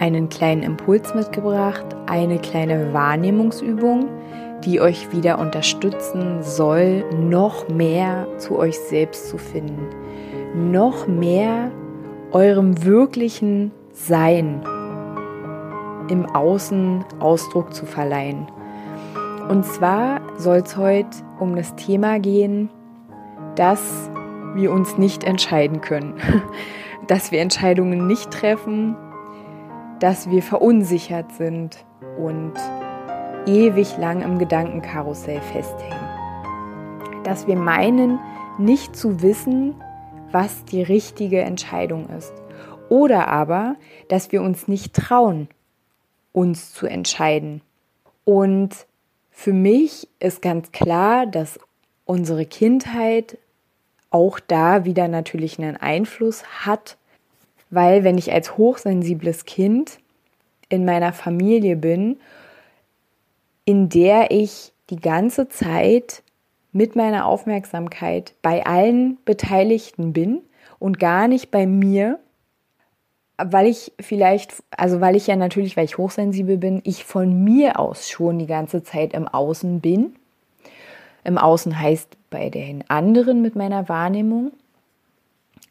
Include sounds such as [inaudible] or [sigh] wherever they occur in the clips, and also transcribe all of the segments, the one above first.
einen kleinen Impuls mitgebracht, eine kleine Wahrnehmungsübung, die euch wieder unterstützen soll, noch mehr zu euch selbst zu finden, noch mehr eurem wirklichen Sein im Außen Ausdruck zu verleihen. Und zwar soll es heute um das Thema gehen, dass wir uns nicht entscheiden können, [laughs] dass wir Entscheidungen nicht treffen, dass wir verunsichert sind und ewig lang im Gedankenkarussell festhängen. Dass wir meinen, nicht zu wissen, was die richtige Entscheidung ist. Oder aber, dass wir uns nicht trauen, uns zu entscheiden. Und für mich ist ganz klar, dass unsere Kindheit auch da wieder natürlich einen Einfluss hat, weil wenn ich als hochsensibles Kind in meiner Familie bin, in der ich die ganze Zeit mit meiner Aufmerksamkeit bei allen Beteiligten bin und gar nicht bei mir, weil ich vielleicht, also weil ich ja natürlich, weil ich hochsensibel bin, ich von mir aus schon die ganze Zeit im Außen bin. Im Außen heißt bei den anderen mit meiner Wahrnehmung.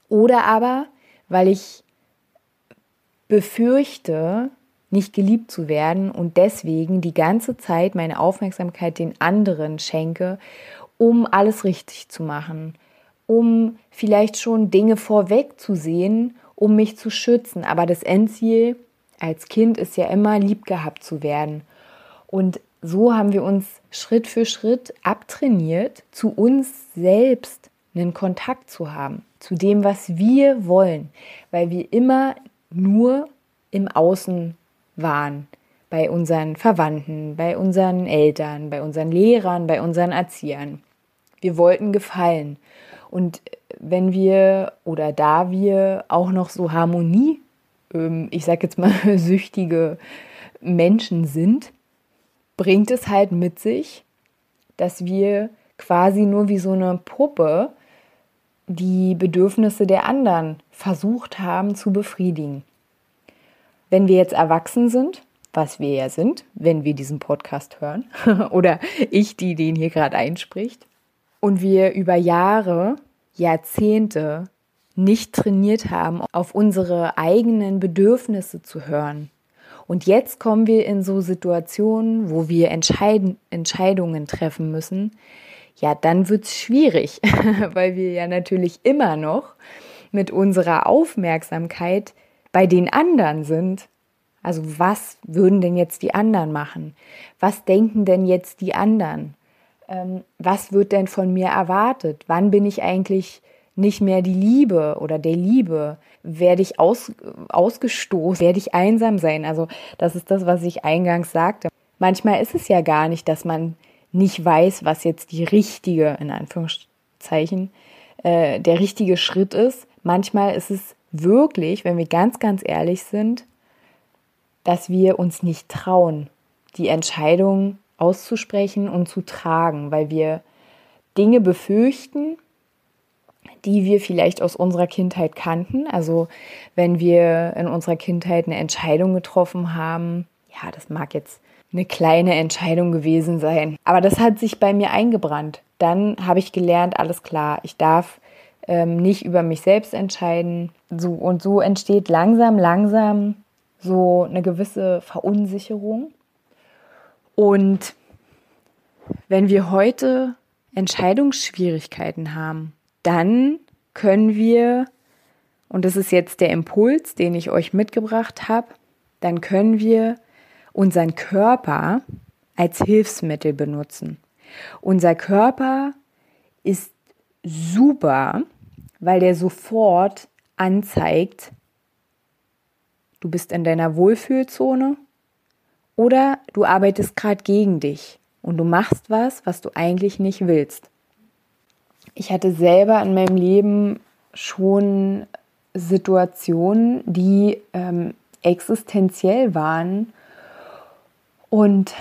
Oder aber, weil ich befürchte, nicht geliebt zu werden und deswegen die ganze Zeit meine Aufmerksamkeit den anderen schenke, um alles richtig zu machen, um vielleicht schon Dinge vorweg zu sehen um mich zu schützen. Aber das Endziel als Kind ist ja immer lieb gehabt zu werden. Und so haben wir uns Schritt für Schritt abtrainiert, zu uns selbst einen Kontakt zu haben, zu dem, was wir wollen, weil wir immer nur im Außen waren, bei unseren Verwandten, bei unseren Eltern, bei unseren Lehrern, bei unseren Erziehern. Wir wollten gefallen. Und wenn wir oder da wir auch noch so Harmonie, ähm, ich sag jetzt mal [laughs] süchtige Menschen sind, bringt es halt mit sich, dass wir quasi nur wie so eine Puppe die Bedürfnisse der anderen versucht haben zu befriedigen. Wenn wir jetzt erwachsen sind, was wir ja sind, wenn wir diesen Podcast hören, [laughs] oder ich, die den hier gerade einspricht, und wir über Jahre Jahrzehnte nicht trainiert haben, auf unsere eigenen Bedürfnisse zu hören. Und jetzt kommen wir in so Situationen, wo wir Entscheid Entscheidungen treffen müssen. Ja, dann wird es schwierig, [laughs] weil wir ja natürlich immer noch mit unserer Aufmerksamkeit bei den anderen sind. Also was würden denn jetzt die anderen machen? Was denken denn jetzt die anderen? ähm, was wird denn von mir erwartet? Wann bin ich eigentlich nicht mehr die Liebe oder der Liebe? Werde ich aus, ausgestoßen? Werde ich einsam sein? Also das ist das, was ich eingangs sagte. Manchmal ist es ja gar nicht, dass man nicht weiß, was jetzt die richtige, in Anführungszeichen, äh, der richtige Schritt ist. Manchmal ist es wirklich, wenn wir ganz, ganz ehrlich sind, dass wir uns nicht trauen, die Entscheidung auszusprechen und zu tragen, weil wir Dinge befürchten, die wir vielleicht aus unserer Kindheit kannten. Also wenn wir in unserer Kindheit eine Entscheidung getroffen haben, ja, das mag jetzt eine kleine Entscheidung gewesen sein, aber das hat sich bei mir eingebrannt. Dann habe ich gelernt, alles klar, ich darf ähm, nicht über mich selbst entscheiden. So und so entsteht langsam, langsam so eine gewisse Verunsicherung und wenn wir heute Entscheidungsschwierigkeiten haben, dann können wir, und das ist jetzt der Impuls, den ich euch mitgebracht habe, dann können wir unseren Körper als Hilfsmittel benutzen. Unser Körper ist super, weil der sofort anzeigt, du bist in deiner Wohlfühlzone oder du arbeitest gerade gegen dich und du machst was, was du eigentlich nicht willst. Ich hatte selber in meinem Leben schon Situationen, die ähm, existenziell waren und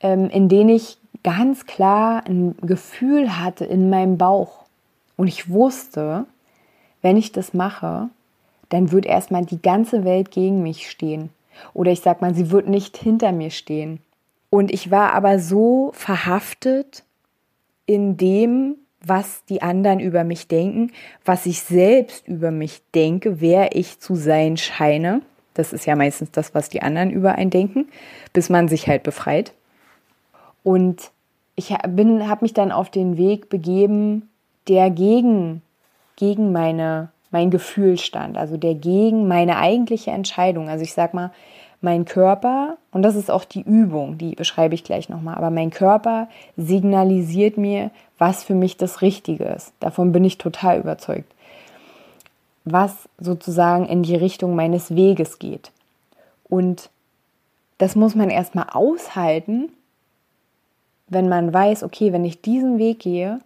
ähm, in denen ich ganz klar ein Gefühl hatte in meinem Bauch. Und ich wusste, wenn ich das mache, dann wird erstmal die ganze Welt gegen mich stehen. Oder ich sag mal, sie wird nicht hinter mir stehen. Und ich war aber so verhaftet in dem, was die anderen über mich denken, was ich selbst über mich denke, wer ich zu sein scheine. Das ist ja meistens das, was die anderen über einen denken, bis man sich halt befreit. Und ich habe mich dann auf den Weg begeben, der gegen, gegen meine, mein Gefühl stand, also der gegen meine eigentliche Entscheidung. Also ich sag mal, mein Körper, und das ist auch die Übung, die beschreibe ich gleich nochmal, aber mein Körper signalisiert mir, was für mich das Richtige ist. Davon bin ich total überzeugt. Was sozusagen in die Richtung meines Weges geht. Und das muss man erstmal aushalten, wenn man weiß, okay, wenn ich diesen Weg gehe,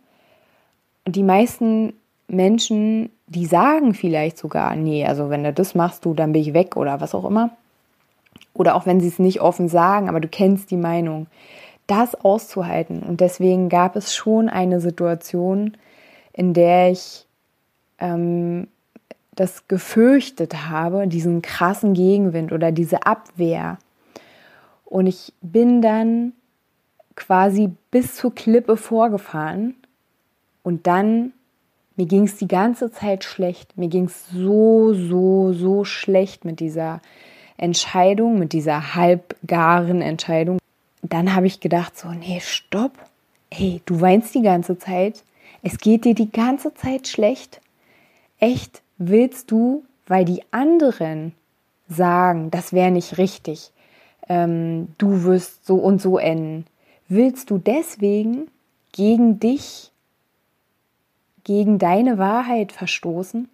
die meisten Menschen, die sagen vielleicht sogar, nee, also wenn du das machst, du, dann bin ich weg oder was auch immer. Oder auch wenn sie es nicht offen sagen, aber du kennst die Meinung. Das auszuhalten. Und deswegen gab es schon eine Situation, in der ich ähm, das gefürchtet habe, diesen krassen Gegenwind oder diese Abwehr. Und ich bin dann quasi bis zur Klippe vorgefahren und dann, mir ging es die ganze Zeit schlecht. Mir ging es so, so, so schlecht mit dieser Entscheidung, mit dieser halbgaren Entscheidung. Dann habe ich gedacht, so, nee, stopp. Hey, du weinst die ganze Zeit. Es geht dir die ganze Zeit schlecht. Echt, willst du, weil die anderen sagen, das wäre nicht richtig, ähm, du wirst so und so enden, willst du deswegen gegen dich, gegen deine Wahrheit verstoßen?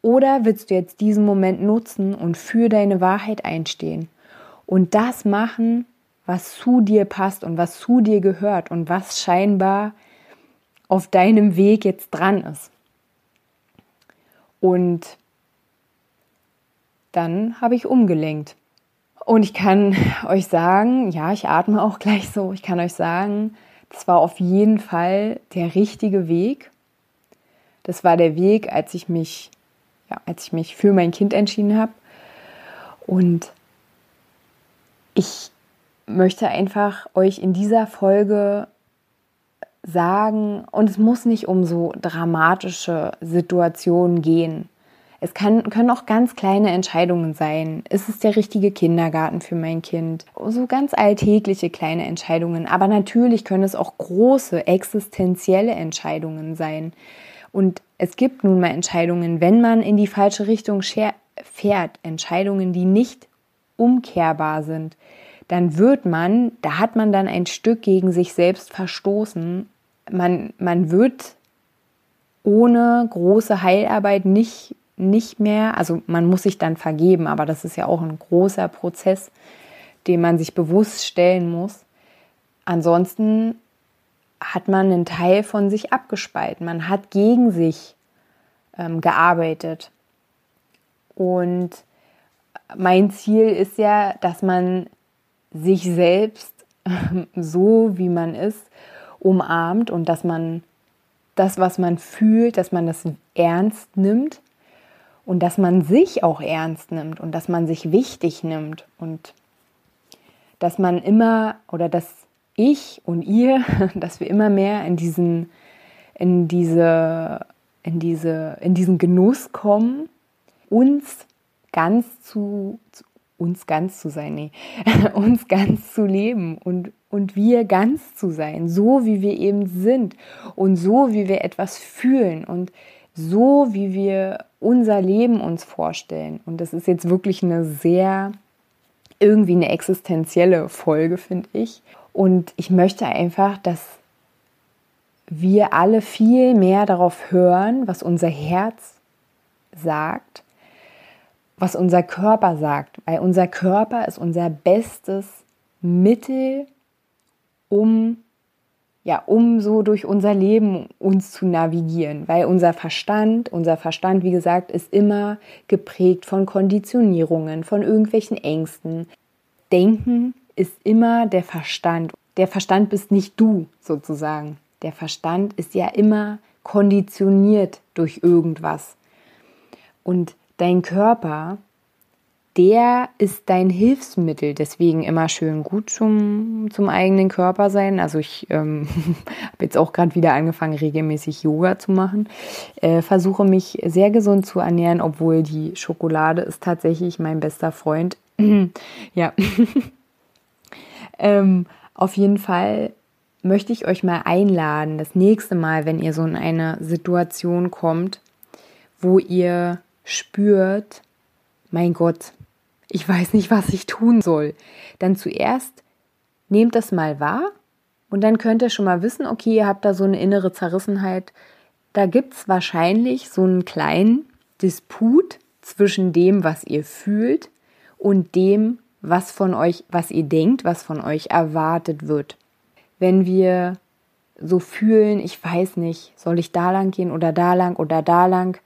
Oder willst du jetzt diesen Moment nutzen und für deine Wahrheit einstehen und das machen, was zu dir passt und was zu dir gehört und was scheinbar auf deinem Weg jetzt dran ist? Und dann habe ich umgelenkt. Und ich kann [laughs] euch sagen, ja, ich atme auch gleich so, ich kann euch sagen, das war auf jeden Fall der richtige Weg. Das war der Weg, als ich mich ja, als ich mich für mein Kind entschieden habe. Und ich möchte einfach euch in dieser Folge sagen, und es muss nicht um so dramatische Situationen gehen. Es kann, können auch ganz kleine Entscheidungen sein. Ist es der richtige Kindergarten für mein Kind? So ganz alltägliche kleine Entscheidungen. Aber natürlich können es auch große existenzielle Entscheidungen sein. Und es gibt nun mal Entscheidungen, wenn man in die falsche Richtung fährt, Entscheidungen, die nicht umkehrbar sind, dann wird man, da hat man dann ein Stück gegen sich selbst verstoßen. Man, man wird ohne große Heilarbeit nicht, nicht mehr, also man muss sich dann vergeben, aber das ist ja auch ein großer Prozess, den man sich bewusst stellen muss. Ansonsten hat man einen Teil von sich abgespalten. Man hat gegen sich ähm, gearbeitet. Und mein Ziel ist ja, dass man sich selbst [laughs] so, wie man ist, umarmt und dass man das, was man fühlt, dass man das ernst nimmt und dass man sich auch ernst nimmt und dass man sich wichtig nimmt und dass man immer oder dass ich und ihr, [laughs] dass wir immer mehr in diesen, in diese, in diese, in diesen Genuss kommen, uns ganz zu, zu uns ganz zu sein, nee, [laughs] uns ganz zu leben und, und wir ganz zu sein, so wie wir eben sind und so wie wir etwas fühlen und so wie wir unser Leben uns vorstellen. Und das ist jetzt wirklich eine sehr, irgendwie eine existenzielle Folge, finde ich. Und ich möchte einfach, dass wir alle viel mehr darauf hören, was unser Herz sagt was unser Körper sagt, weil unser Körper ist unser bestes Mittel, um ja, um so durch unser Leben uns zu navigieren, weil unser Verstand, unser Verstand, wie gesagt, ist immer geprägt von Konditionierungen, von irgendwelchen Ängsten. Denken ist immer der Verstand. Der Verstand bist nicht du sozusagen. Der Verstand ist ja immer konditioniert durch irgendwas. Und dein Körper der ist dein Hilfsmittel. Deswegen immer schön gut zum, zum eigenen Körper sein. Also ich ähm, [laughs] habe jetzt auch gerade wieder angefangen, regelmäßig Yoga zu machen. Äh, versuche mich sehr gesund zu ernähren, obwohl die Schokolade ist tatsächlich mein bester Freund. [clears throat] ja. [laughs] ähm, auf jeden Fall möchte ich euch mal einladen, das nächste Mal, wenn ihr so in eine Situation kommt, wo ihr spürt, mein Gott, ich weiß nicht, was ich tun soll. Dann zuerst nehmt das mal wahr und dann könnt ihr schon mal wissen, okay, ihr habt da so eine innere Zerrissenheit. Da gibt es wahrscheinlich so einen kleinen Disput zwischen dem, was ihr fühlt und dem, was von euch, was ihr denkt, was von euch erwartet wird. Wenn wir so fühlen, ich weiß nicht, soll ich da lang gehen oder da lang oder da lang,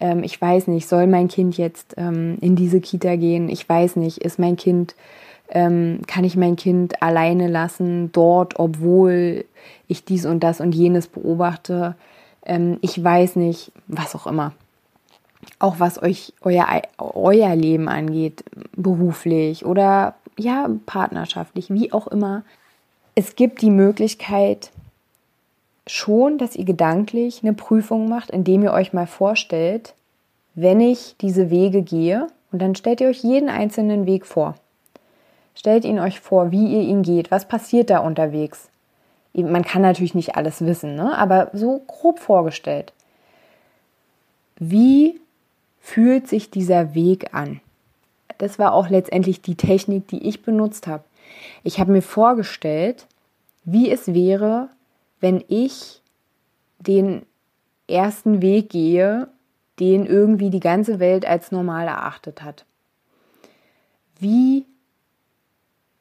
ähm, ich weiß nicht, soll mein Kind jetzt ähm, in diese Kita gehen? Ich weiß nicht, ist mein Kind, ähm, kann ich mein Kind alleine lassen dort, obwohl ich dies und das und jenes beobachte? Ähm, ich weiß nicht, was auch immer. Auch was euch euer, euer Leben angeht, beruflich oder ja, partnerschaftlich, wie auch immer. Es gibt die Möglichkeit, schon, dass ihr gedanklich eine Prüfung macht, indem ihr euch mal vorstellt, wenn ich diese Wege gehe, und dann stellt ihr euch jeden einzelnen Weg vor. Stellt ihn euch vor, wie ihr ihn geht, was passiert da unterwegs. Man kann natürlich nicht alles wissen, ne? aber so grob vorgestellt. Wie fühlt sich dieser Weg an? Das war auch letztendlich die Technik, die ich benutzt habe. Ich habe mir vorgestellt, wie es wäre, wenn ich den ersten Weg gehe, den irgendwie die ganze Welt als normal erachtet hat. Wie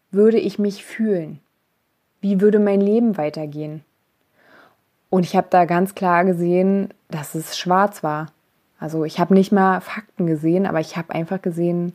würde ich mich fühlen? Wie würde mein Leben weitergehen? Und ich habe da ganz klar gesehen, dass es schwarz war. Also ich habe nicht mal Fakten gesehen, aber ich habe einfach gesehen,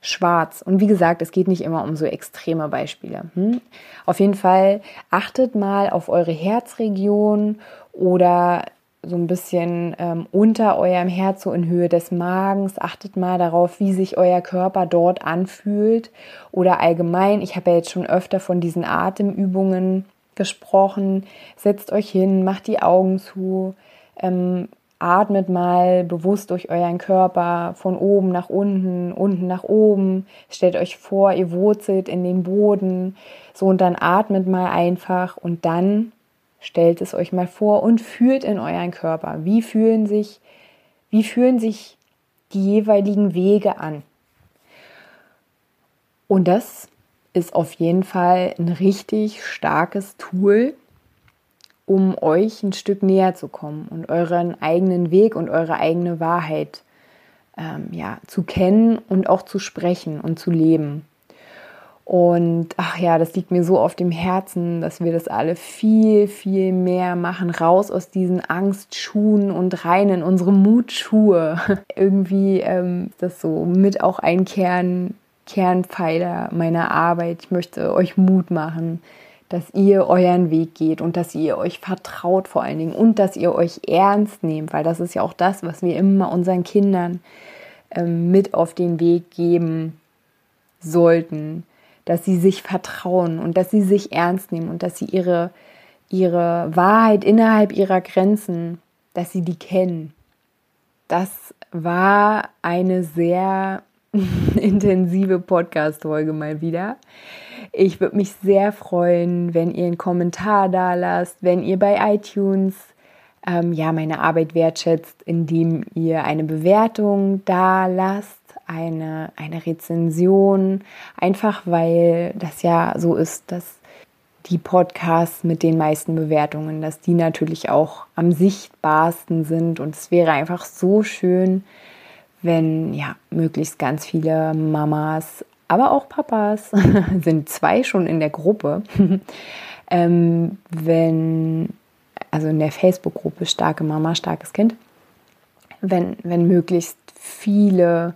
schwarz. Und wie gesagt, es geht nicht immer um so extreme Beispiele. Hm? Auf jeden Fall achtet mal auf eure Herzregion oder so ein bisschen ähm, unter eurem Herz, so in Höhe des Magens. Achtet mal darauf, wie sich euer Körper dort anfühlt. Oder allgemein, ich habe ja jetzt schon öfter von diesen Atemübungen gesprochen. Setzt euch hin, macht die Augen zu, ähm, Atmet mal bewusst durch euren Körper von oben nach unten, unten nach oben. Stellt euch vor, ihr wurzelt in den Boden. So und dann atmet mal einfach und dann stellt es euch mal vor und fühlt in euren Körper. Wie fühlen sich, wie fühlen sich die jeweiligen Wege an? Und das ist auf jeden Fall ein richtig starkes Tool, um euch ein Stück näher zu kommen und euren eigenen Weg und eure eigene Wahrheit ähm, ja, zu kennen und auch zu sprechen und zu leben. Und ach ja, das liegt mir so auf dem Herzen, dass wir das alle viel, viel mehr machen. Raus aus diesen Angstschuhen und rein in unsere Mutschuhe. [laughs] Irgendwie ähm, ist das so mit auch ein Kern, Kernpfeiler meiner Arbeit. Ich möchte euch Mut machen, dass ihr euren Weg geht und dass ihr euch vertraut vor allen Dingen und dass ihr euch ernst nehmt, weil das ist ja auch das, was wir immer unseren Kindern ähm, mit auf den Weg geben sollten, dass sie sich vertrauen und dass sie sich ernst nehmen und dass sie ihre, ihre Wahrheit innerhalb ihrer Grenzen, dass sie die kennen. Das war eine sehr [laughs] intensive Podcast-Folge mal wieder. Ich würde mich sehr freuen, wenn ihr einen Kommentar da lasst, wenn ihr bei iTunes ähm, ja meine Arbeit wertschätzt, indem ihr eine Bewertung da lasst, eine, eine Rezension, einfach weil das ja so ist, dass die Podcasts mit den meisten Bewertungen, dass die natürlich auch am sichtbarsten sind und es wäre einfach so schön, wenn ja möglichst ganz viele Mamas, aber auch Papas, [laughs] sind zwei schon in der Gruppe, [laughs] ähm, wenn, also in der Facebook-Gruppe Starke Mama, starkes Kind, wenn, wenn möglichst viele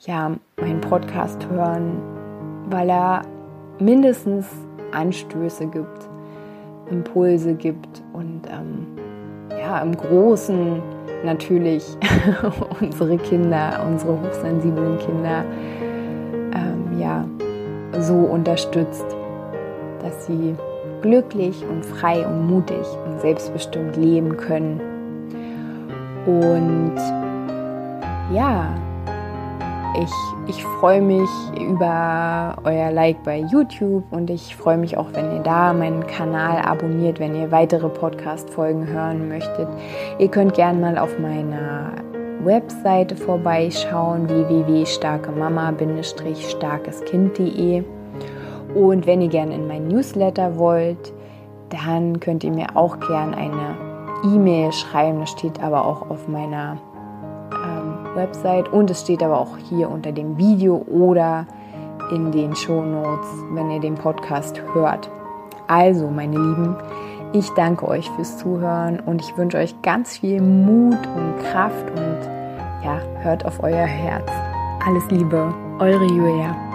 ja, meinen Podcast hören, weil er mindestens Anstöße gibt, Impulse gibt und ähm, ja, im Großen natürlich [laughs] unsere Kinder, unsere hochsensiblen Kinder, ähm, ja, so unterstützt, dass sie glücklich und frei und mutig und selbstbestimmt leben können. Und ja, ich, ich freue mich über euer Like bei YouTube und ich freue mich auch, wenn ihr da meinen Kanal abonniert, wenn ihr weitere Podcast-Folgen hören möchtet. Ihr könnt gerne mal auf meiner Webseite vorbeischauen, www.starkemama-starkeskind.de. Und wenn ihr gerne in mein Newsletter wollt, dann könnt ihr mir auch gerne eine E-Mail schreiben. Das steht aber auch auf meiner Website und es steht aber auch hier unter dem Video oder in den Show Notes, wenn ihr den Podcast hört. Also, meine Lieben, ich danke euch fürs Zuhören und ich wünsche euch ganz viel Mut und Kraft und ja, hört auf euer Herz. Alles Liebe, eure Julia.